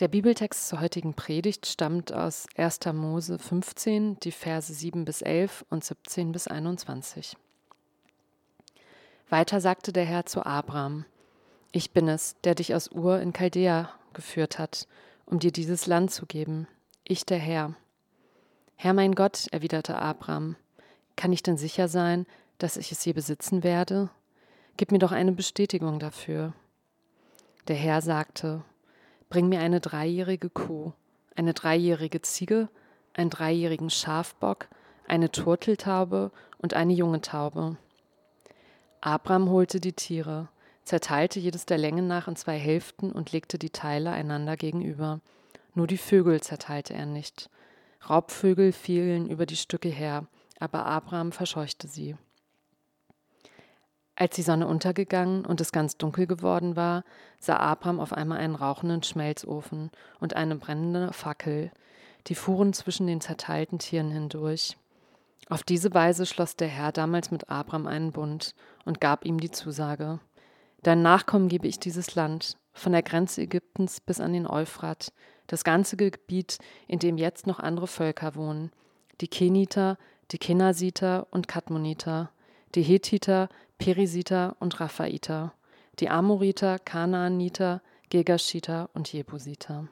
Der Bibeltext zur heutigen Predigt stammt aus 1. Mose 15, die Verse 7 bis 11 und 17 bis 21. Weiter sagte der Herr zu Abraham: Ich bin es, der dich aus Ur in Chaldea geführt hat, um dir dieses Land zu geben. Ich der Herr. Herr mein Gott, erwiderte Abraham, kann ich denn sicher sein, dass ich es je besitzen werde? Gib mir doch eine Bestätigung dafür. Der Herr sagte: Bring mir eine dreijährige Kuh, eine dreijährige Ziege, einen dreijährigen Schafbock, eine Turteltaube und eine junge Taube. Abraham holte die Tiere, zerteilte jedes der Länge nach in zwei Hälften und legte die Teile einander gegenüber. Nur die Vögel zerteilte er nicht. Raubvögel fielen über die Stücke her, aber Abraham verscheuchte sie. Als die Sonne untergegangen und es ganz dunkel geworden war, sah Abraham auf einmal einen rauchenden Schmelzofen und eine brennende Fackel, die fuhren zwischen den zerteilten Tieren hindurch. Auf diese Weise schloss der Herr damals mit Abraham einen Bund und gab ihm die Zusage: Deinen Nachkommen gebe ich dieses Land, von der Grenze Ägyptens bis an den Euphrat, das ganze Gebiet, in dem jetzt noch andere Völker wohnen, die Keniter, die Kenasiter und Kadmoniter, die Hethiter, Perisiter und Raphaiter, die Amoriter, Kanaaniter, Gegashiter und Jebusiter.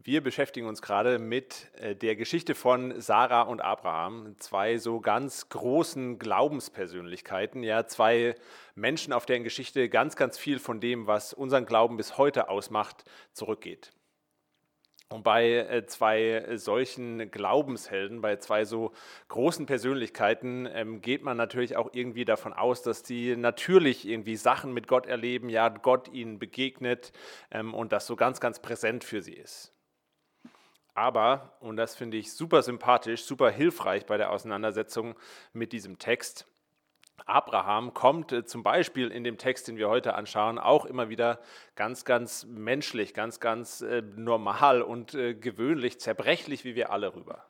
Wir beschäftigen uns gerade mit äh, der Geschichte von Sarah und Abraham, zwei so ganz großen Glaubenspersönlichkeiten, ja, zwei Menschen, auf deren Geschichte ganz, ganz viel von dem, was unseren Glauben bis heute ausmacht, zurückgeht. Und bei äh, zwei solchen Glaubenshelden, bei zwei so großen Persönlichkeiten, ähm, geht man natürlich auch irgendwie davon aus, dass die natürlich irgendwie Sachen mit Gott erleben, ja, Gott ihnen begegnet ähm, und das so ganz, ganz präsent für sie ist. Aber, und das finde ich super sympathisch, super hilfreich bei der Auseinandersetzung mit diesem Text, Abraham kommt äh, zum Beispiel in dem Text, den wir heute anschauen, auch immer wieder ganz, ganz menschlich, ganz, ganz äh, normal und äh, gewöhnlich, zerbrechlich wie wir alle rüber.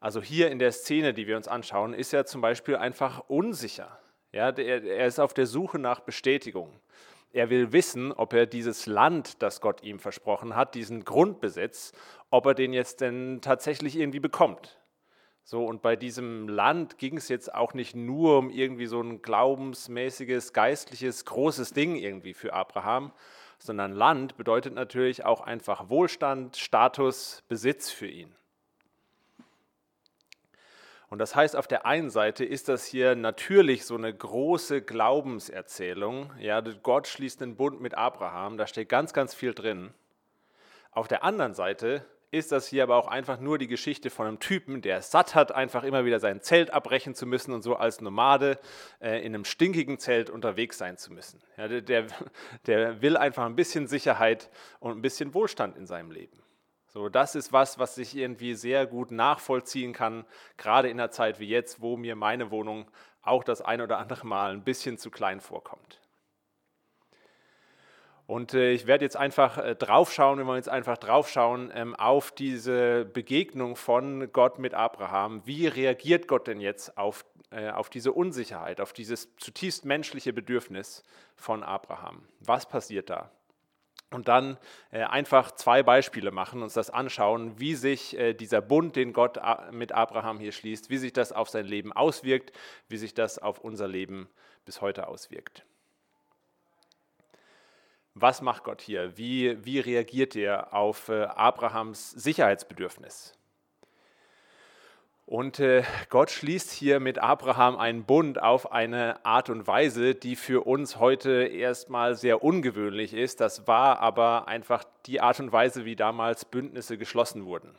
Also hier in der Szene, die wir uns anschauen, ist er zum Beispiel einfach unsicher. Ja, er ist auf der Suche nach Bestätigung. Er will wissen, ob er dieses Land, das Gott ihm versprochen hat, diesen Grundbesitz, ob er den jetzt denn tatsächlich irgendwie bekommt. So, und bei diesem Land ging es jetzt auch nicht nur um irgendwie so ein glaubensmäßiges, geistliches, großes Ding irgendwie für Abraham, sondern Land bedeutet natürlich auch einfach Wohlstand, Status, Besitz für ihn. Und das heißt, auf der einen Seite ist das hier natürlich so eine große Glaubenserzählung. Ja, Gott schließt den Bund mit Abraham, da steht ganz, ganz viel drin. Auf der anderen Seite ist das hier aber auch einfach nur die Geschichte von einem Typen, der es satt hat, einfach immer wieder sein Zelt abbrechen zu müssen und so als Nomade äh, in einem stinkigen Zelt unterwegs sein zu müssen. Ja, der, der, der will einfach ein bisschen Sicherheit und ein bisschen Wohlstand in seinem Leben. So, das ist was, was ich irgendwie sehr gut nachvollziehen kann, gerade in einer Zeit wie jetzt, wo mir meine Wohnung auch das ein oder andere Mal ein bisschen zu klein vorkommt. Und äh, ich werde jetzt einfach äh, draufschauen, wir wollen jetzt einfach draufschauen ähm, auf diese Begegnung von Gott mit Abraham. Wie reagiert Gott denn jetzt auf, äh, auf diese Unsicherheit, auf dieses zutiefst menschliche Bedürfnis von Abraham? Was passiert da? Und dann einfach zwei Beispiele machen, uns das anschauen, wie sich dieser Bund, den Gott mit Abraham hier schließt, wie sich das auf sein Leben auswirkt, wie sich das auf unser Leben bis heute auswirkt. Was macht Gott hier? Wie, wie reagiert er auf äh, Abrahams Sicherheitsbedürfnis? Und äh, Gott schließt hier mit Abraham einen Bund auf eine Art und Weise, die für uns heute erstmal sehr ungewöhnlich ist. Das war aber einfach die Art und Weise, wie damals Bündnisse geschlossen wurden.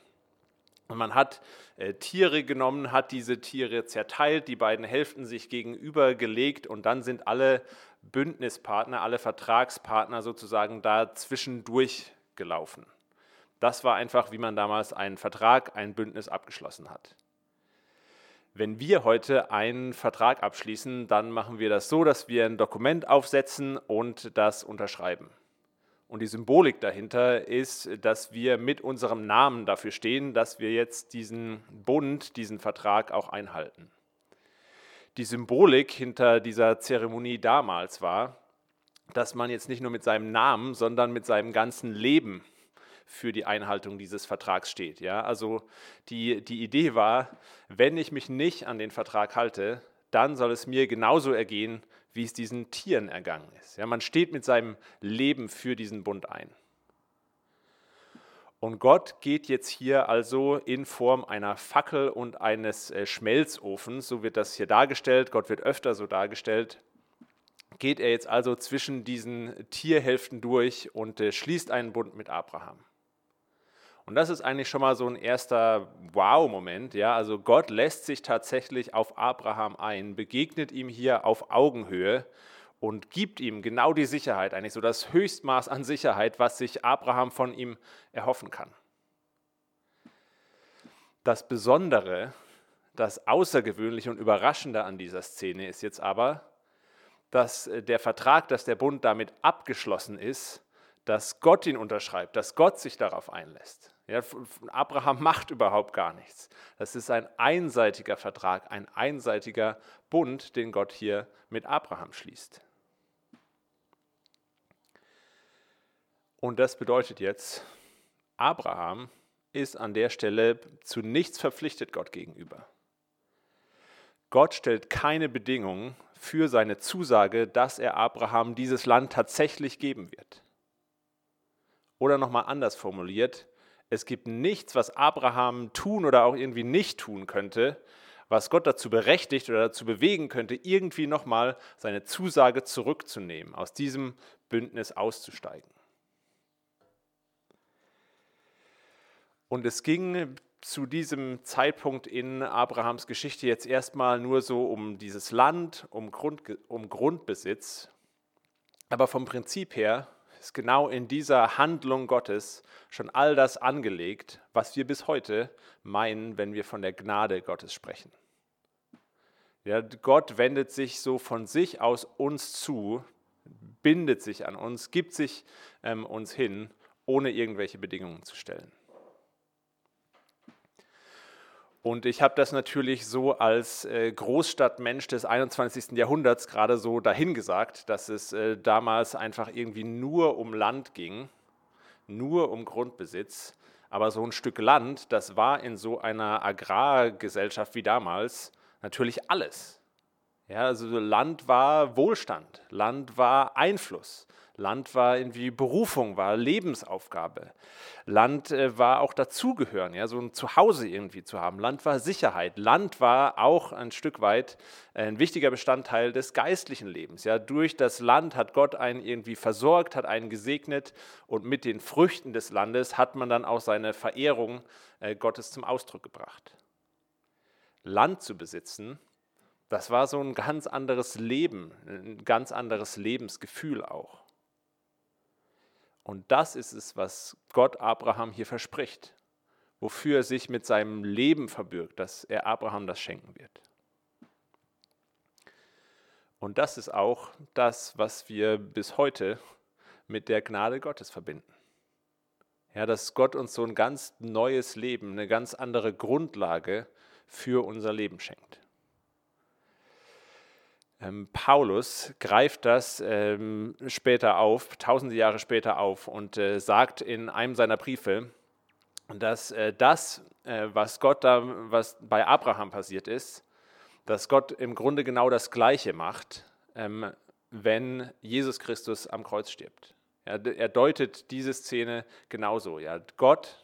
Und man hat äh, Tiere genommen, hat diese Tiere zerteilt, die beiden Hälften sich gegenüber gelegt und dann sind alle Bündnispartner, alle Vertragspartner sozusagen da zwischendurch gelaufen. Das war einfach, wie man damals einen Vertrag, ein Bündnis abgeschlossen hat. Wenn wir heute einen Vertrag abschließen, dann machen wir das so, dass wir ein Dokument aufsetzen und das unterschreiben. Und die Symbolik dahinter ist, dass wir mit unserem Namen dafür stehen, dass wir jetzt diesen Bund, diesen Vertrag auch einhalten die Symbolik hinter dieser Zeremonie damals war, dass man jetzt nicht nur mit seinem Namen, sondern mit seinem ganzen Leben für die Einhaltung dieses Vertrags steht. Ja? Also die, die Idee war, wenn ich mich nicht an den Vertrag halte, dann soll es mir genauso ergehen, wie es diesen Tieren ergangen ist. Ja, man steht mit seinem Leben für diesen Bund ein. Und Gott geht jetzt hier also in Form einer Fackel und eines äh, Schmelzofens, so wird das hier dargestellt, Gott wird öfter so dargestellt, geht er jetzt also zwischen diesen Tierhälften durch und äh, schließt einen Bund mit Abraham. Und das ist eigentlich schon mal so ein erster Wow-Moment. Ja? Also Gott lässt sich tatsächlich auf Abraham ein, begegnet ihm hier auf Augenhöhe und gibt ihm genau die Sicherheit, eigentlich so das Höchstmaß an Sicherheit, was sich Abraham von ihm erhoffen kann. Das Besondere, das Außergewöhnliche und Überraschende an dieser Szene ist jetzt aber, dass äh, der Vertrag, dass der Bund damit abgeschlossen ist, dass Gott ihn unterschreibt, dass Gott sich darauf einlässt. Ja, Abraham macht überhaupt gar nichts. Das ist ein einseitiger Vertrag, ein einseitiger Bund, den Gott hier mit Abraham schließt. Und das bedeutet jetzt, Abraham ist an der Stelle zu nichts verpflichtet Gott gegenüber. Gott stellt keine Bedingungen für seine Zusage, dass er Abraham dieses Land tatsächlich geben wird. Oder nochmal anders formuliert, es gibt nichts, was Abraham tun oder auch irgendwie nicht tun könnte, was Gott dazu berechtigt oder dazu bewegen könnte, irgendwie nochmal seine Zusage zurückzunehmen, aus diesem Bündnis auszusteigen. Und es ging zu diesem Zeitpunkt in Abrahams Geschichte jetzt erstmal nur so um dieses Land, um, Grund, um Grundbesitz. Aber vom Prinzip her ist genau in dieser Handlung Gottes schon all das angelegt, was wir bis heute meinen, wenn wir von der Gnade Gottes sprechen. Ja, Gott wendet sich so von sich aus uns zu, bindet sich an uns, gibt sich ähm, uns hin, ohne irgendwelche Bedingungen zu stellen. Und ich habe das natürlich so als äh, Großstadtmensch des 21. Jahrhunderts gerade so dahingesagt, dass es äh, damals einfach irgendwie nur um Land ging, nur um Grundbesitz. Aber so ein Stück Land, das war in so einer Agrargesellschaft wie damals natürlich alles. Ja, also Land war Wohlstand, Land war Einfluss, Land war irgendwie Berufung, war Lebensaufgabe. Land äh, war auch dazugehören, ja, so ein Zuhause irgendwie zu haben. Land war Sicherheit. Land war auch ein Stück weit äh, ein wichtiger Bestandteil des geistlichen Lebens. Ja, durch das Land hat Gott einen irgendwie versorgt, hat einen gesegnet und mit den Früchten des Landes hat man dann auch seine Verehrung äh, Gottes zum Ausdruck gebracht. Land zu besitzen, das war so ein ganz anderes Leben, ein ganz anderes Lebensgefühl auch. Und das ist es, was Gott Abraham hier verspricht, wofür er sich mit seinem Leben verbürgt, dass er Abraham das schenken wird. Und das ist auch das, was wir bis heute mit der Gnade Gottes verbinden. Ja, dass Gott uns so ein ganz neues Leben, eine ganz andere Grundlage für unser Leben schenkt. Ähm, Paulus greift das ähm, später auf, tausende Jahre später auf und äh, sagt in einem seiner Briefe, dass äh, das, äh, was Gott da, was bei Abraham passiert ist, dass Gott im Grunde genau das Gleiche macht, ähm, wenn Jesus Christus am Kreuz stirbt. Ja, er deutet diese Szene genauso. Ja. Gott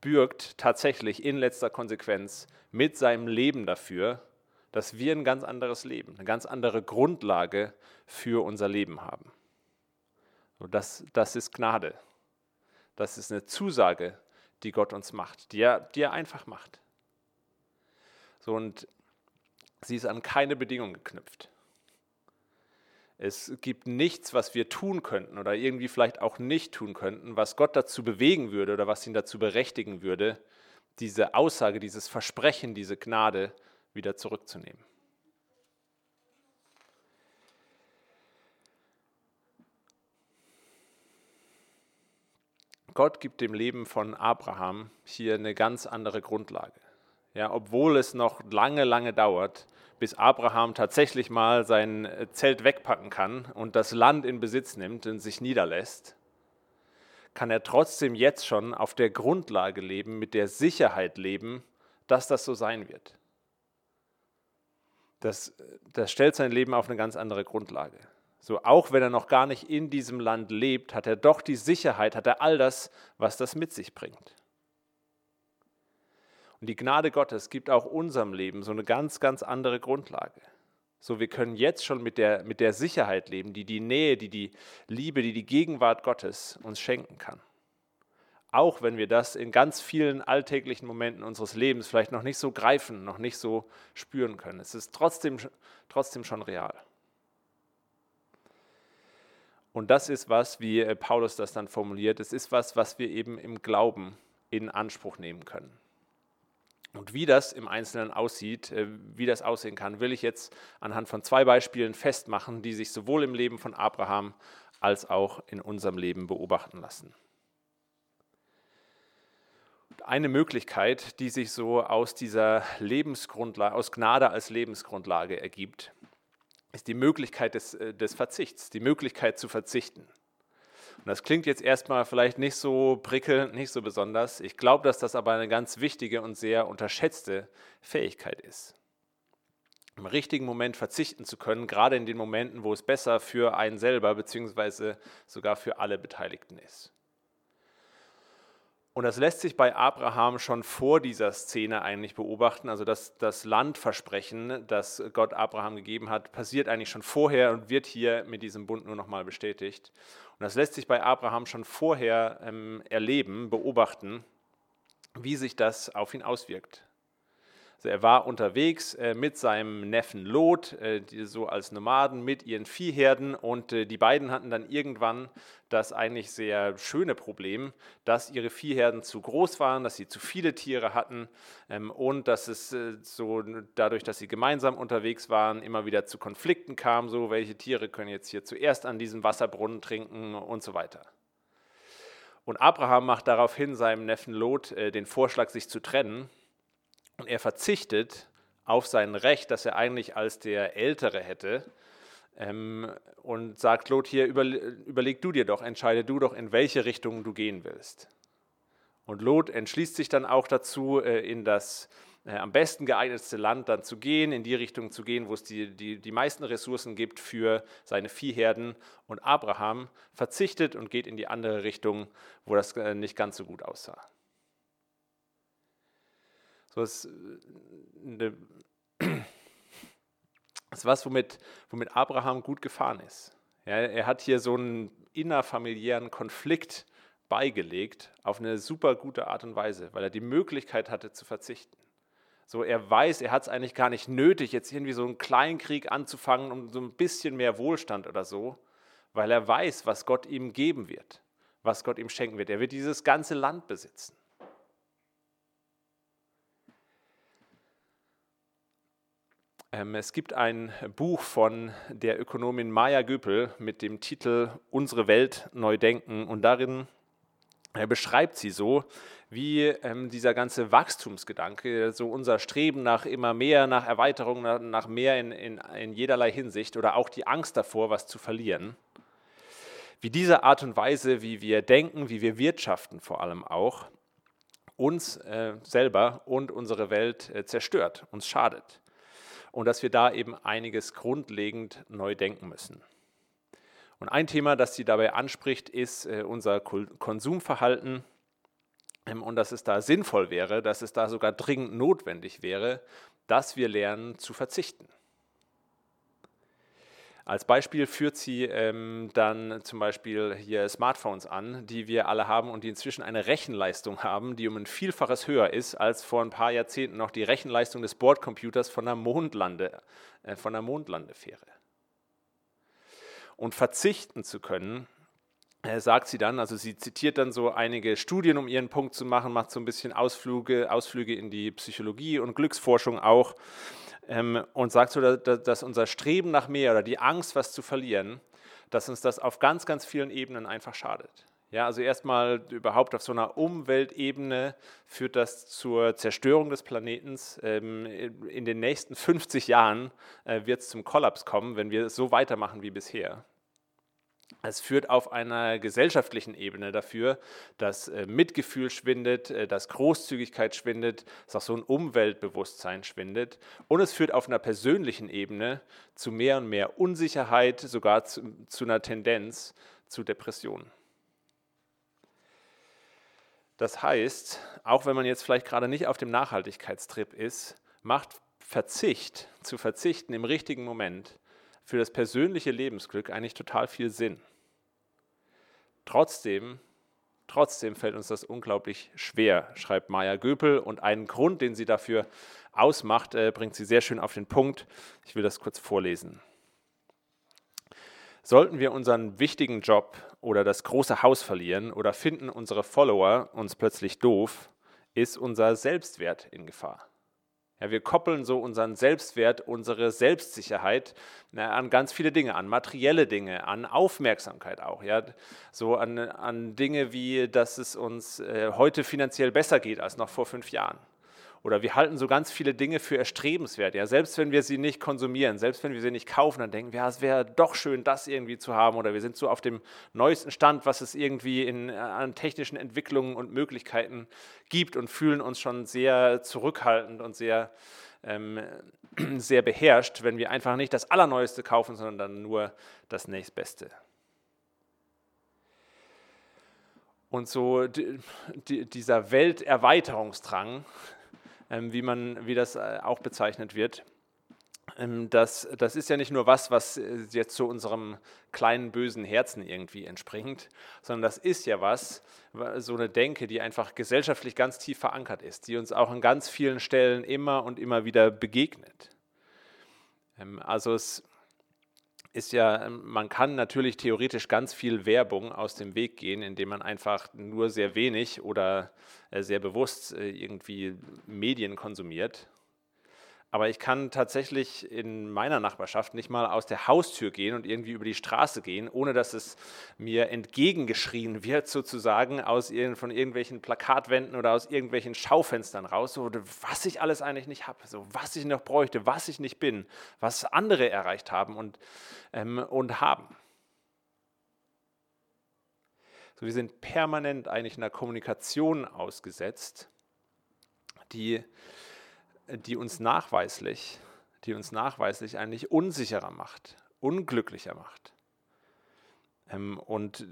bürgt tatsächlich in letzter Konsequenz mit seinem Leben dafür, dass wir ein ganz anderes Leben, eine ganz andere Grundlage für unser Leben haben. Und das, das ist Gnade. Das ist eine Zusage, die Gott uns macht, die er, die er einfach macht. So, und sie ist an keine Bedingung geknüpft. Es gibt nichts, was wir tun könnten oder irgendwie vielleicht auch nicht tun könnten, was Gott dazu bewegen würde oder was ihn dazu berechtigen würde, diese Aussage, dieses Versprechen, diese Gnade wieder zurückzunehmen. Gott gibt dem Leben von Abraham hier eine ganz andere Grundlage. ja, obwohl es noch lange, lange dauert, bis Abraham tatsächlich mal sein Zelt wegpacken kann und das Land in Besitz nimmt und sich niederlässt, kann er trotzdem jetzt schon auf der Grundlage leben, mit der Sicherheit leben, dass das so sein wird. Das, das stellt sein Leben auf eine ganz andere Grundlage. So, auch wenn er noch gar nicht in diesem Land lebt, hat er doch die Sicherheit, hat er all das, was das mit sich bringt. Und die Gnade Gottes gibt auch unserem Leben so eine ganz, ganz andere Grundlage. So, wir können jetzt schon mit der, mit der Sicherheit leben, die die Nähe, die die Liebe, die die Gegenwart Gottes uns schenken kann. Auch wenn wir das in ganz vielen alltäglichen Momenten unseres Lebens vielleicht noch nicht so greifen, noch nicht so spüren können. Es ist trotzdem, trotzdem schon real. Und das ist was, wie äh, Paulus das dann formuliert, es ist was, was wir eben im Glauben in Anspruch nehmen können. Und wie das im Einzelnen aussieht, äh, wie das aussehen kann, will ich jetzt anhand von zwei Beispielen festmachen, die sich sowohl im Leben von Abraham als auch in unserem Leben beobachten lassen. Eine Möglichkeit, die sich so aus dieser Lebensgrundlage, aus Gnade als Lebensgrundlage ergibt, ist die Möglichkeit des, äh, des Verzichts, die Möglichkeit zu verzichten. Und das klingt jetzt erstmal vielleicht nicht so prickelnd, nicht so besonders. Ich glaube, dass das aber eine ganz wichtige und sehr unterschätzte Fähigkeit ist. Im richtigen Moment verzichten zu können, gerade in den Momenten, wo es besser für einen selber bzw. sogar für alle Beteiligten ist. Und das lässt sich bei Abraham schon vor dieser Szene eigentlich beobachten. Also das, das Landversprechen, das Gott Abraham gegeben hat, passiert eigentlich schon vorher und wird hier mit diesem Bund nur nochmal bestätigt. Und das lässt sich bei Abraham schon vorher ähm, erleben, beobachten, wie sich das auf ihn auswirkt. Also er war unterwegs äh, mit seinem Neffen Lot, äh, so als Nomaden mit ihren Viehherden und äh, die beiden hatten dann irgendwann das eigentlich sehr schöne Problem, dass ihre Viehherden zu groß waren, dass sie zu viele Tiere hatten ähm, und dass es so dadurch, dass sie gemeinsam unterwegs waren, immer wieder zu Konflikten kam, so welche Tiere können jetzt hier zuerst an diesem Wasserbrunnen trinken und so weiter. Und Abraham macht daraufhin seinem Neffen Lot den Vorschlag, sich zu trennen und er verzichtet auf sein Recht, das er eigentlich als der Ältere hätte, ähm, und sagt Lot hier, über, überleg du dir doch, entscheide du doch, in welche Richtung du gehen willst. Und Lot entschließt sich dann auch dazu, äh, in das äh, am besten geeignetste Land dann zu gehen, in die Richtung zu gehen, wo es die, die, die meisten Ressourcen gibt für seine Viehherden. Und Abraham verzichtet und geht in die andere Richtung, wo das äh, nicht ganz so gut aussah. So ist, eine, ist was, womit, womit Abraham gut gefahren ist. Ja, er hat hier so einen innerfamiliären Konflikt beigelegt auf eine super gute Art und Weise, weil er die Möglichkeit hatte zu verzichten. So, er weiß, er hat es eigentlich gar nicht nötig, jetzt irgendwie so einen Kleinkrieg anzufangen um so ein bisschen mehr Wohlstand oder so, weil er weiß, was Gott ihm geben wird, was Gott ihm schenken wird. Er wird dieses ganze Land besitzen. Es gibt ein Buch von der Ökonomin Maya Göpel mit dem Titel Unsere Welt neu denken. Und darin äh, beschreibt sie so, wie ähm, dieser ganze Wachstumsgedanke, so unser Streben nach immer mehr, nach Erweiterung, nach, nach mehr in, in, in jederlei Hinsicht oder auch die Angst davor, was zu verlieren, wie diese Art und Weise, wie wir denken, wie wir wirtschaften vor allem auch, uns äh, selber und unsere Welt äh, zerstört, uns schadet und dass wir da eben einiges grundlegend neu denken müssen. Und ein Thema, das sie dabei anspricht, ist äh, unser Konsumverhalten ähm, und dass es da sinnvoll wäre, dass es da sogar dringend notwendig wäre, dass wir lernen zu verzichten. Als Beispiel führt sie ähm, dann zum Beispiel hier Smartphones an, die wir alle haben und die inzwischen eine Rechenleistung haben, die um ein Vielfaches höher ist als vor ein paar Jahrzehnten noch die Rechenleistung des Bordcomputers von der, Mondlande, äh, von der Mondlandefähre. Und verzichten zu können, äh, sagt sie dann, also sie zitiert dann so einige Studien, um ihren Punkt zu machen, macht so ein bisschen Ausflüge, Ausflüge in die Psychologie und Glücksforschung auch und sagt so, dass unser Streben nach mehr oder die Angst, was zu verlieren, dass uns das auf ganz, ganz vielen Ebenen einfach schadet. Ja, also erstmal überhaupt auf so einer Umweltebene führt das zur Zerstörung des Planetens. Ähm, in den nächsten 50 Jahren äh, wird es zum Kollaps kommen, wenn wir so weitermachen wie bisher. Es führt auf einer gesellschaftlichen Ebene dafür, dass äh, Mitgefühl schwindet, äh, dass Großzügigkeit schwindet, dass auch so ein Umweltbewusstsein schwindet. Und es führt auf einer persönlichen Ebene zu mehr und mehr Unsicherheit, sogar zu, zu einer Tendenz zu Depressionen. Das heißt, auch wenn man jetzt vielleicht gerade nicht auf dem Nachhaltigkeitstrip ist, macht Verzicht zu verzichten im richtigen Moment für das persönliche Lebensglück eigentlich total viel Sinn. Trotzdem, trotzdem fällt uns das unglaublich schwer, schreibt Maya Göpel. Und einen Grund, den sie dafür ausmacht, äh, bringt sie sehr schön auf den Punkt. Ich will das kurz vorlesen. Sollten wir unseren wichtigen Job oder das große Haus verlieren oder finden unsere Follower uns plötzlich doof, ist unser Selbstwert in Gefahr. Ja, wir koppeln so unseren Selbstwert, unsere Selbstsicherheit na, an ganz viele Dinge, an materielle Dinge, an Aufmerksamkeit auch. Ja, so an, an Dinge wie, dass es uns äh, heute finanziell besser geht als noch vor fünf Jahren. Oder wir halten so ganz viele Dinge für erstrebenswert. Ja, selbst wenn wir sie nicht konsumieren, selbst wenn wir sie nicht kaufen, dann denken wir, ja, es wäre doch schön, das irgendwie zu haben. Oder wir sind so auf dem neuesten Stand, was es irgendwie in, an technischen Entwicklungen und Möglichkeiten gibt und fühlen uns schon sehr zurückhaltend und sehr, ähm, sehr beherrscht, wenn wir einfach nicht das Allerneueste kaufen, sondern dann nur das nächstbeste. Und so die, die, dieser Welterweiterungsdrang, wie, man, wie das äh, auch bezeichnet wird. Ähm, das, das ist ja nicht nur was, was äh, jetzt zu unserem kleinen bösen Herzen irgendwie entspringt, sondern das ist ja was, so eine Denke, die einfach gesellschaftlich ganz tief verankert ist, die uns auch an ganz vielen Stellen immer und immer wieder begegnet. Ähm, also es ist ja, ähm, man kann natürlich theoretisch ganz viel Werbung aus dem Weg gehen, indem man einfach nur sehr wenig oder äh, sehr bewusst äh, irgendwie Medien konsumiert. Aber ich kann tatsächlich in meiner Nachbarschaft nicht mal aus der Haustür gehen und irgendwie über die Straße gehen, ohne dass es mir entgegengeschrien wird, sozusagen aus von irgendwelchen Plakatwänden oder aus irgendwelchen Schaufenstern raus, so, was ich alles eigentlich nicht habe, so, was ich noch bräuchte, was ich nicht bin, was andere erreicht haben und, ähm, und haben. So, wir sind permanent eigentlich in einer Kommunikation ausgesetzt, die die uns nachweislich, die uns nachweislich eigentlich unsicherer macht, unglücklicher macht ähm, und,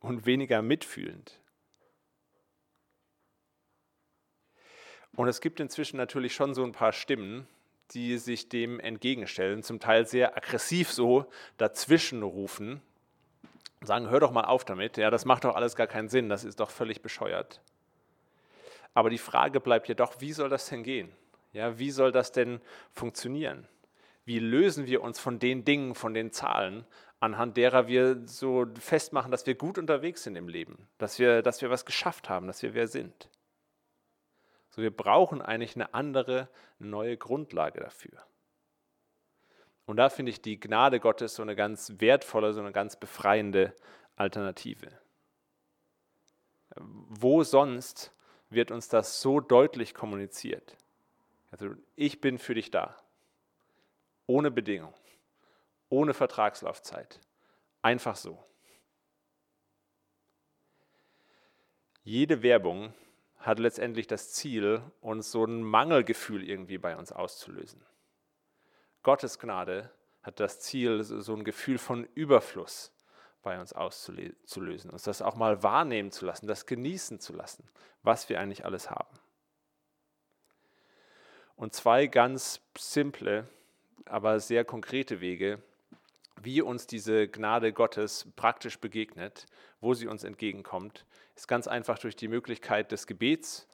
und weniger mitfühlend. Und es gibt inzwischen natürlich schon so ein paar Stimmen, die sich dem entgegenstellen, zum Teil sehr aggressiv so dazwischen rufen, sagen, hör doch mal auf damit, ja, das macht doch alles gar keinen Sinn, das ist doch völlig bescheuert. Aber die Frage bleibt jedoch, wie soll das denn gehen? Ja, wie soll das denn funktionieren? Wie lösen wir uns von den Dingen, von den Zahlen, anhand derer wir so festmachen, dass wir gut unterwegs sind im Leben, dass wir, dass wir was geschafft haben, dass wir wer sind? So, wir brauchen eigentlich eine andere, neue Grundlage dafür. Und da finde ich die Gnade Gottes so eine ganz wertvolle, so eine ganz befreiende Alternative. Wo sonst wird uns das so deutlich kommuniziert. Also ich bin für dich da. Ohne Bedingung. Ohne Vertragslaufzeit. Einfach so. Jede Werbung hat letztendlich das Ziel, uns so ein Mangelgefühl irgendwie bei uns auszulösen. Gottes Gnade hat das Ziel, so ein Gefühl von Überfluss bei uns auszulösen, uns das auch mal wahrnehmen zu lassen, das genießen zu lassen, was wir eigentlich alles haben. Und zwei ganz simple, aber sehr konkrete Wege, wie uns diese Gnade Gottes praktisch begegnet, wo sie uns entgegenkommt, ist ganz einfach durch die Möglichkeit des Gebets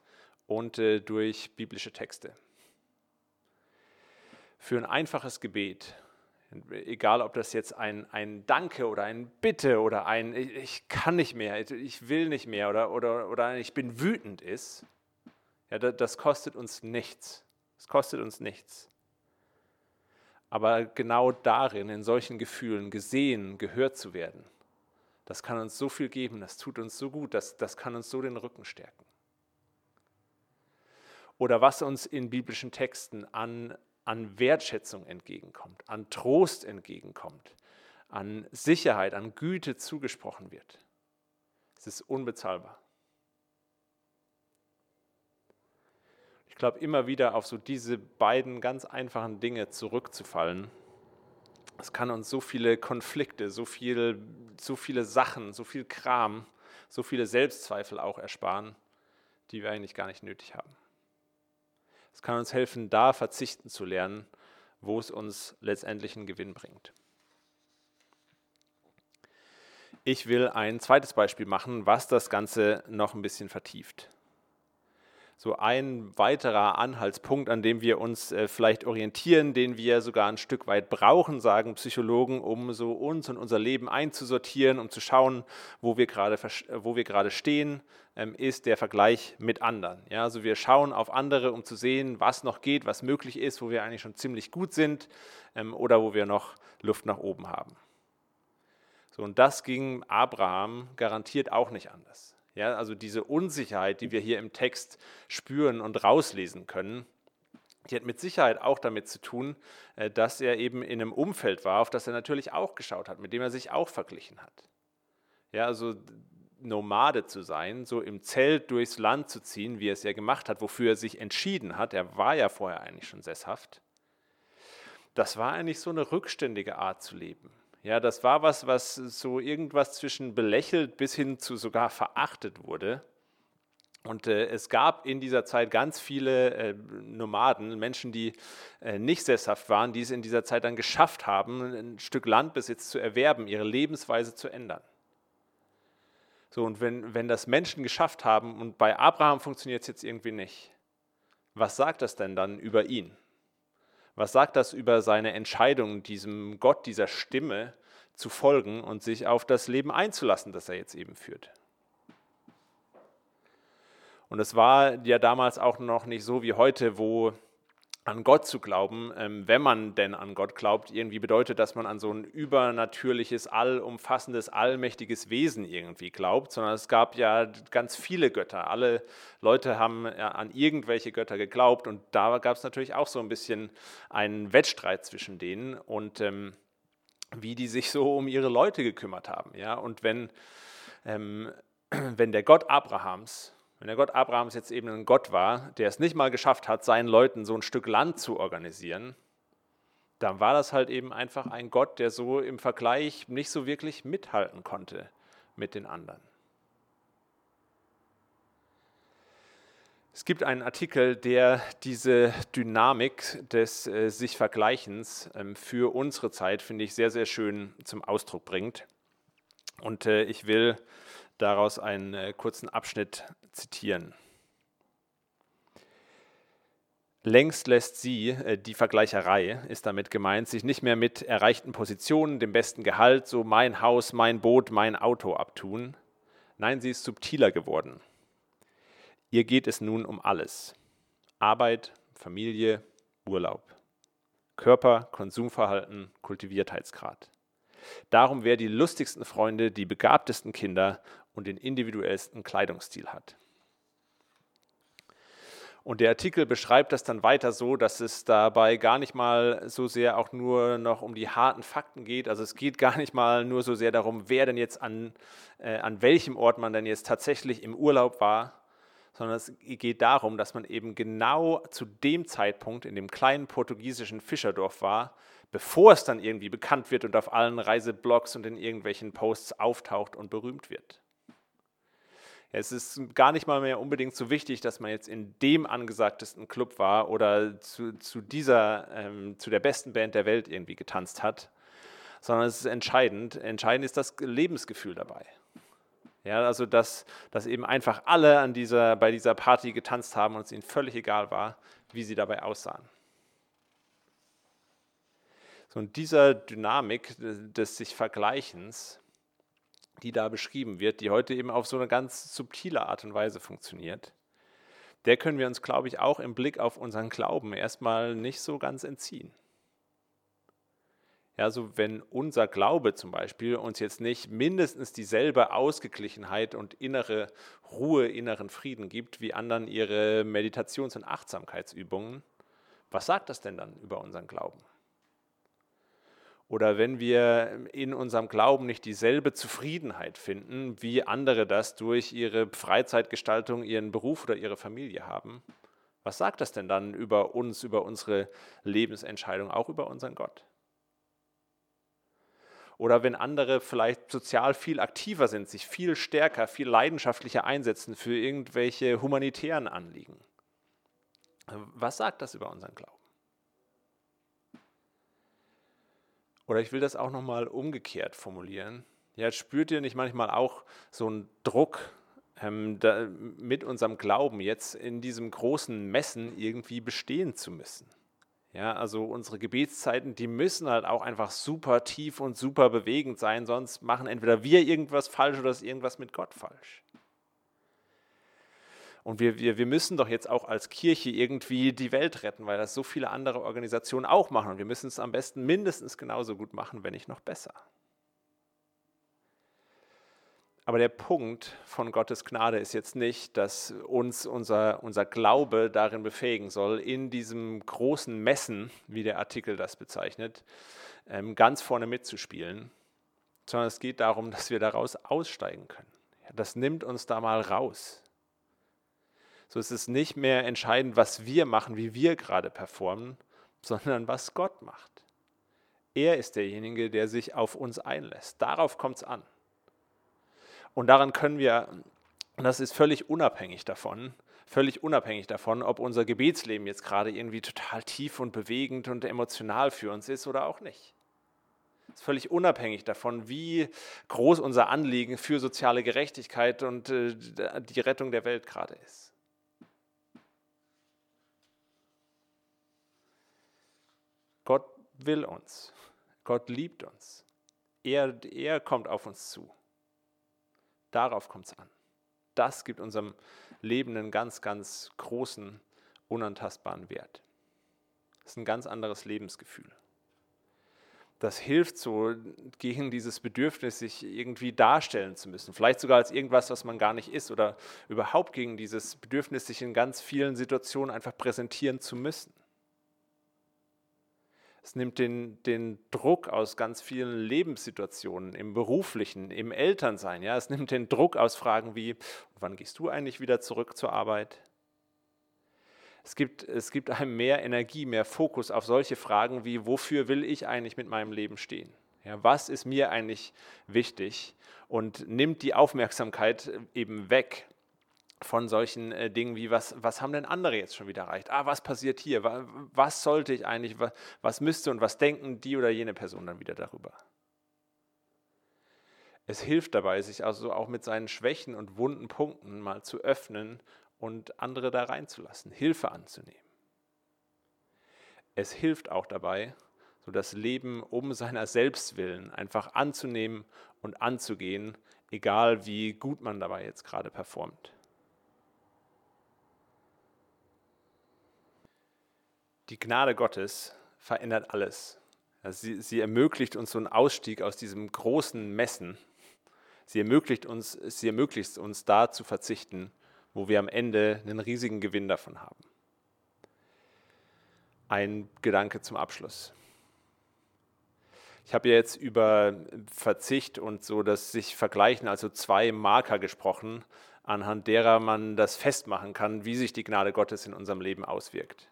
und äh, durch biblische Texte. Für ein einfaches Gebet Egal, ob das jetzt ein, ein Danke oder ein Bitte oder ein Ich kann nicht mehr, ich will nicht mehr oder, oder, oder Ich bin wütend ist, ja, das kostet uns nichts. Es kostet uns nichts. Aber genau darin, in solchen Gefühlen gesehen, gehört zu werden, Das kann uns so viel geben, das tut uns so gut, das, das kann uns so den Rücken stärken. Oder was uns in biblischen Texten an, an Wertschätzung entgegenkommt, an Trost entgegenkommt, an Sicherheit, an Güte zugesprochen wird. Es ist unbezahlbar. Ich glaube, immer wieder auf so diese beiden ganz einfachen Dinge zurückzufallen, es kann uns so viele Konflikte, so, viel, so viele Sachen, so viel Kram, so viele Selbstzweifel auch ersparen, die wir eigentlich gar nicht nötig haben. Es kann uns helfen, da verzichten zu lernen, wo es uns letztendlich einen Gewinn bringt. Ich will ein zweites Beispiel machen, was das Ganze noch ein bisschen vertieft so ein weiterer Anhaltspunkt, an dem wir uns äh, vielleicht orientieren, den wir sogar ein Stück weit brauchen, sagen Psychologen, um so uns und unser Leben einzusortieren, um zu schauen, wo wir gerade, wo wir gerade stehen, ähm, ist der Vergleich mit anderen. Ja, also wir schauen auf andere, um zu sehen, was noch geht, was möglich ist, wo wir eigentlich schon ziemlich gut sind ähm, oder wo wir noch Luft nach oben haben. So, und das ging Abraham garantiert auch nicht anders. Ja, also diese Unsicherheit, die wir hier im Text spüren und rauslesen können, die hat mit Sicherheit auch damit zu tun, äh, dass er eben in einem Umfeld war, auf das er natürlich auch geschaut hat, mit dem er sich auch verglichen hat. Ja, also Nomade zu sein, so im Zelt durchs Land zu ziehen, wie er es ja gemacht hat, wofür er sich entschieden hat, er war ja vorher eigentlich schon sesshaft, das war eigentlich so eine rückständige Art zu leben. Ja, das war was, was so irgendwas zwischen belächelt bis hin zu sogar verachtet wurde. Und äh, es gab in dieser Zeit ganz viele äh, Nomaden, Menschen, die äh, nicht sesshaft waren, die es in dieser Zeit dann geschafft haben, ein Stück Landbesitz zu erwerben, ihre Lebensweise zu ändern. So, und wenn, wenn das Menschen geschafft haben und bei Abraham funktioniert es jetzt irgendwie nicht, was sagt das denn dann über ihn? Was sagt das über seine Entscheidung, diesem Gott, dieser Stimme zu folgen und sich auf das Leben einzulassen, das er jetzt eben führt? Und es war ja damals auch noch nicht so wie heute, wo an Gott zu glauben, ähm, wenn man denn an Gott glaubt, irgendwie bedeutet, dass man an so ein übernatürliches, allumfassendes, allmächtiges Wesen irgendwie glaubt, sondern es gab ja ganz viele Götter. Alle Leute haben ja an irgendwelche Götter geglaubt und da gab es natürlich auch so ein bisschen einen Wettstreit zwischen denen und ähm, wie die sich so um ihre Leute gekümmert haben. Ja? Und wenn, ähm, wenn der Gott Abrahams wenn der Gott Abrahams jetzt eben ein Gott war, der es nicht mal geschafft hat, seinen Leuten so ein Stück Land zu organisieren, dann war das halt eben einfach ein Gott, der so im Vergleich nicht so wirklich mithalten konnte mit den anderen. Es gibt einen Artikel, der diese Dynamik des äh, sich Vergleichens ähm, für unsere Zeit, finde ich, sehr, sehr schön zum Ausdruck bringt. Und äh, ich will daraus einen äh, kurzen Abschnitt zitieren. Längst lässt sie, äh, die Vergleicherei ist damit gemeint, sich nicht mehr mit erreichten Positionen, dem besten Gehalt, so mein Haus, mein Boot, mein Auto abtun. Nein, sie ist subtiler geworden. Ihr geht es nun um alles. Arbeit, Familie, Urlaub. Körper, Konsumverhalten, Kultiviertheitsgrad. Darum, wer die lustigsten Freunde, die begabtesten Kinder und den individuellsten Kleidungsstil hat. Und der Artikel beschreibt das dann weiter so, dass es dabei gar nicht mal so sehr auch nur noch um die harten Fakten geht. Also es geht gar nicht mal nur so sehr darum, wer denn jetzt an, äh, an welchem Ort man denn jetzt tatsächlich im Urlaub war, sondern es geht darum, dass man eben genau zu dem Zeitpunkt in dem kleinen portugiesischen Fischerdorf war, bevor es dann irgendwie bekannt wird und auf allen Reiseblogs und in irgendwelchen Posts auftaucht und berühmt wird. Es ist gar nicht mal mehr unbedingt so wichtig, dass man jetzt in dem angesagtesten Club war oder zu, zu dieser, ähm, zu der besten Band der Welt irgendwie getanzt hat, sondern es ist entscheidend. Entscheidend ist das Lebensgefühl dabei. Ja, also dass, dass eben einfach alle an dieser, bei dieser Party getanzt haben und es ihnen völlig egal war, wie sie dabei aussahen. So, und dieser Dynamik des sich Vergleichens, die da beschrieben wird, die heute eben auf so eine ganz subtile Art und Weise funktioniert, der können wir uns, glaube ich, auch im Blick auf unseren Glauben erstmal nicht so ganz entziehen. Ja, so wenn unser Glaube zum Beispiel uns jetzt nicht mindestens dieselbe Ausgeglichenheit und innere Ruhe, inneren Frieden gibt wie anderen ihre Meditations- und Achtsamkeitsübungen, was sagt das denn dann über unseren Glauben? Oder wenn wir in unserem Glauben nicht dieselbe Zufriedenheit finden, wie andere das durch ihre Freizeitgestaltung, ihren Beruf oder ihre Familie haben, was sagt das denn dann über uns, über unsere Lebensentscheidung, auch über unseren Gott? Oder wenn andere vielleicht sozial viel aktiver sind, sich viel stärker, viel leidenschaftlicher einsetzen für irgendwelche humanitären Anliegen. Was sagt das über unseren Glauben? Oder ich will das auch nochmal umgekehrt formulieren. Ja, spürt ihr nicht manchmal auch so einen Druck ähm, da, mit unserem Glauben jetzt in diesem großen Messen irgendwie bestehen zu müssen? Ja, also unsere Gebetszeiten, die müssen halt auch einfach super tief und super bewegend sein, sonst machen entweder wir irgendwas falsch oder ist irgendwas mit Gott falsch. Und wir, wir, wir müssen doch jetzt auch als Kirche irgendwie die Welt retten, weil das so viele andere Organisationen auch machen. Und wir müssen es am besten mindestens genauso gut machen, wenn nicht noch besser. Aber der Punkt von Gottes Gnade ist jetzt nicht, dass uns unser, unser Glaube darin befähigen soll, in diesem großen Messen, wie der Artikel das bezeichnet, ähm, ganz vorne mitzuspielen, sondern es geht darum, dass wir daraus aussteigen können. Das nimmt uns da mal raus. So ist es nicht mehr entscheidend, was wir machen, wie wir gerade performen, sondern was Gott macht. Er ist derjenige, der sich auf uns einlässt. Darauf kommt es an. Und daran können wir, und das ist völlig unabhängig davon, völlig unabhängig davon, ob unser Gebetsleben jetzt gerade irgendwie total tief und bewegend und emotional für uns ist oder auch nicht. Das ist völlig unabhängig davon, wie groß unser Anliegen für soziale Gerechtigkeit und äh, die Rettung der Welt gerade ist. Gott will uns. Gott liebt uns. Er, er kommt auf uns zu. Darauf kommt es an. Das gibt unserem Leben einen ganz, ganz großen, unantastbaren Wert. Das ist ein ganz anderes Lebensgefühl. Das hilft so gegen dieses Bedürfnis, sich irgendwie darstellen zu müssen. Vielleicht sogar als irgendwas, was man gar nicht ist. Oder überhaupt gegen dieses Bedürfnis, sich in ganz vielen Situationen einfach präsentieren zu müssen. Es nimmt den, den Druck aus ganz vielen Lebenssituationen, im beruflichen, im Elternsein. Ja? Es nimmt den Druck aus Fragen wie, wann gehst du eigentlich wieder zurück zur Arbeit? Es gibt, es gibt einem mehr Energie, mehr Fokus auf solche Fragen wie, wofür will ich eigentlich mit meinem Leben stehen? Ja, was ist mir eigentlich wichtig? Und nimmt die Aufmerksamkeit eben weg von solchen äh, Dingen wie, was, was haben denn andere jetzt schon wieder erreicht? Ah, was passiert hier? Was, was sollte ich eigentlich, was, was müsste und was denken die oder jene Person dann wieder darüber? Es hilft dabei, sich also auch mit seinen Schwächen und wunden Punkten mal zu öffnen und andere da reinzulassen, Hilfe anzunehmen. Es hilft auch dabei, so das Leben um seiner selbst willen einfach anzunehmen und anzugehen, egal wie gut man dabei jetzt gerade performt. Die Gnade Gottes verändert alles. Sie, sie, ermöglicht uns so einen Ausstieg aus diesem großen Messen. Sie ermöglicht, uns, sie ermöglicht uns da zu verzichten, wo wir am Ende einen riesigen Gewinn davon haben. Ein Gedanke zum Abschluss. Ich habe jetzt über Verzicht und so das sich vergleichen, also zwei Marker gesprochen, anhand derer man das festmachen kann, wie sich die Gnade Gottes in unserem Leben auswirkt.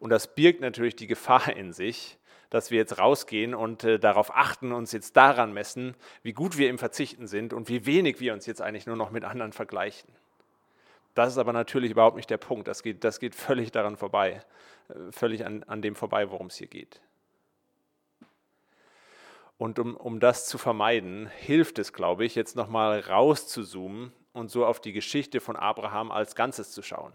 Und das birgt natürlich die Gefahr in sich, dass wir jetzt rausgehen und äh, darauf achten, uns jetzt daran messen, wie gut wir im Verzichten sind und wie wenig wir uns jetzt eigentlich nur noch mit anderen vergleichen. Das ist aber natürlich überhaupt nicht der Punkt. Das geht, das geht völlig daran vorbei, äh, völlig an, an dem vorbei, worum es hier geht. Und um, um das zu vermeiden, hilft es, glaube ich, jetzt nochmal rauszuzoomen und so auf die Geschichte von Abraham als Ganzes zu schauen.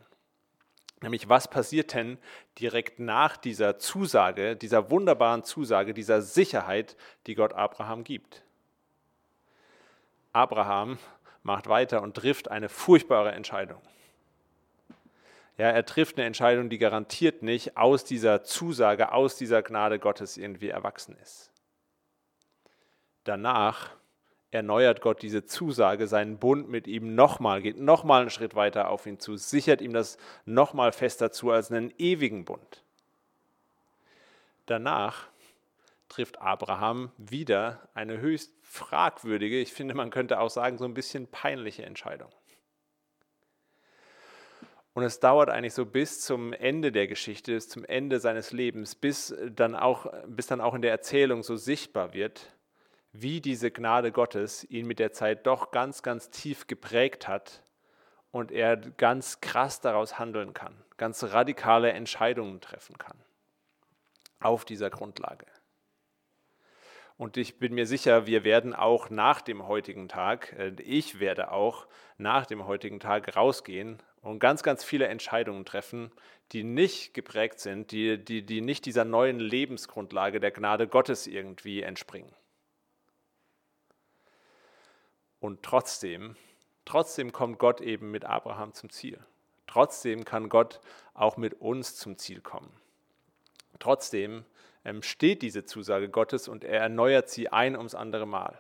Nämlich, was passiert denn direkt nach dieser Zusage, dieser wunderbaren Zusage, dieser Sicherheit, die Gott Abraham gibt? Abraham macht weiter und trifft eine furchtbare Entscheidung. Ja, er trifft eine Entscheidung, die garantiert nicht aus dieser Zusage, aus dieser Gnade Gottes irgendwie erwachsen ist. danach erneuert Gott diese Zusage, seinen Bund mit ihm nochmal, geht nochmal einen Schritt weiter auf ihn zu, sichert ihm das nochmal fester zu als einen ewigen Bund. Danach trifft Abraham wieder eine höchst fragwürdige, ich finde, man könnte auch sagen, so ein bisschen peinliche Entscheidung. Und es dauert eigentlich so bis zum Ende der Geschichte, bis zum Ende seines Lebens, bis dann auch, bis dann auch in der Erzählung so sichtbar wird, wie diese Gnade Gottes ihn mit der Zeit doch ganz, ganz tief geprägt hat und er ganz krass daraus handeln kann, ganz radikale Entscheidungen treffen kann auf dieser Grundlage. Und ich bin mir sicher, wir werden auch nach dem heutigen Tag, äh, ich werde auch nach dem heutigen Tag rausgehen und ganz, ganz viele Entscheidungen treffen, die nicht geprägt sind, die, die, die nicht dieser neuen Lebensgrundlage der Gnade Gottes irgendwie entspringen. Und trotzdem, trotzdem kommt Gott eben mit Abraham zum Ziel. Trotzdem kann Gott auch mit uns zum Ziel kommen. Trotzdem ähm, steht diese Zusage Gottes und er erneuert sie ein ums andere Mal.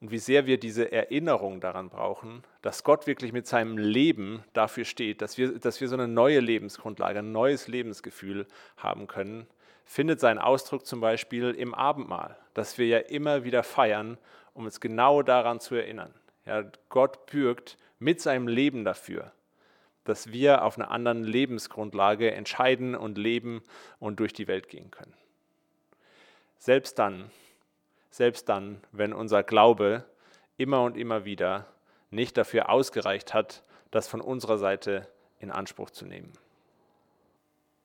Und wie sehr wir diese Erinnerung daran brauchen, dass Gott wirklich mit seinem Leben dafür steht, dass wir, dass wir so eine neue Lebensgrundlage, ein neues Lebensgefühl haben können, findet seinen Ausdruck zum Beispiel im Abendmahl, das wir ja immer wieder feiern, um uns genau daran zu erinnern. Ja, Gott bürgt mit seinem Leben dafür, dass wir auf einer anderen Lebensgrundlage entscheiden und leben und durch die Welt gehen können. Selbst dann, selbst dann, wenn unser Glaube immer und immer wieder nicht dafür ausgereicht hat, das von unserer Seite in Anspruch zu nehmen.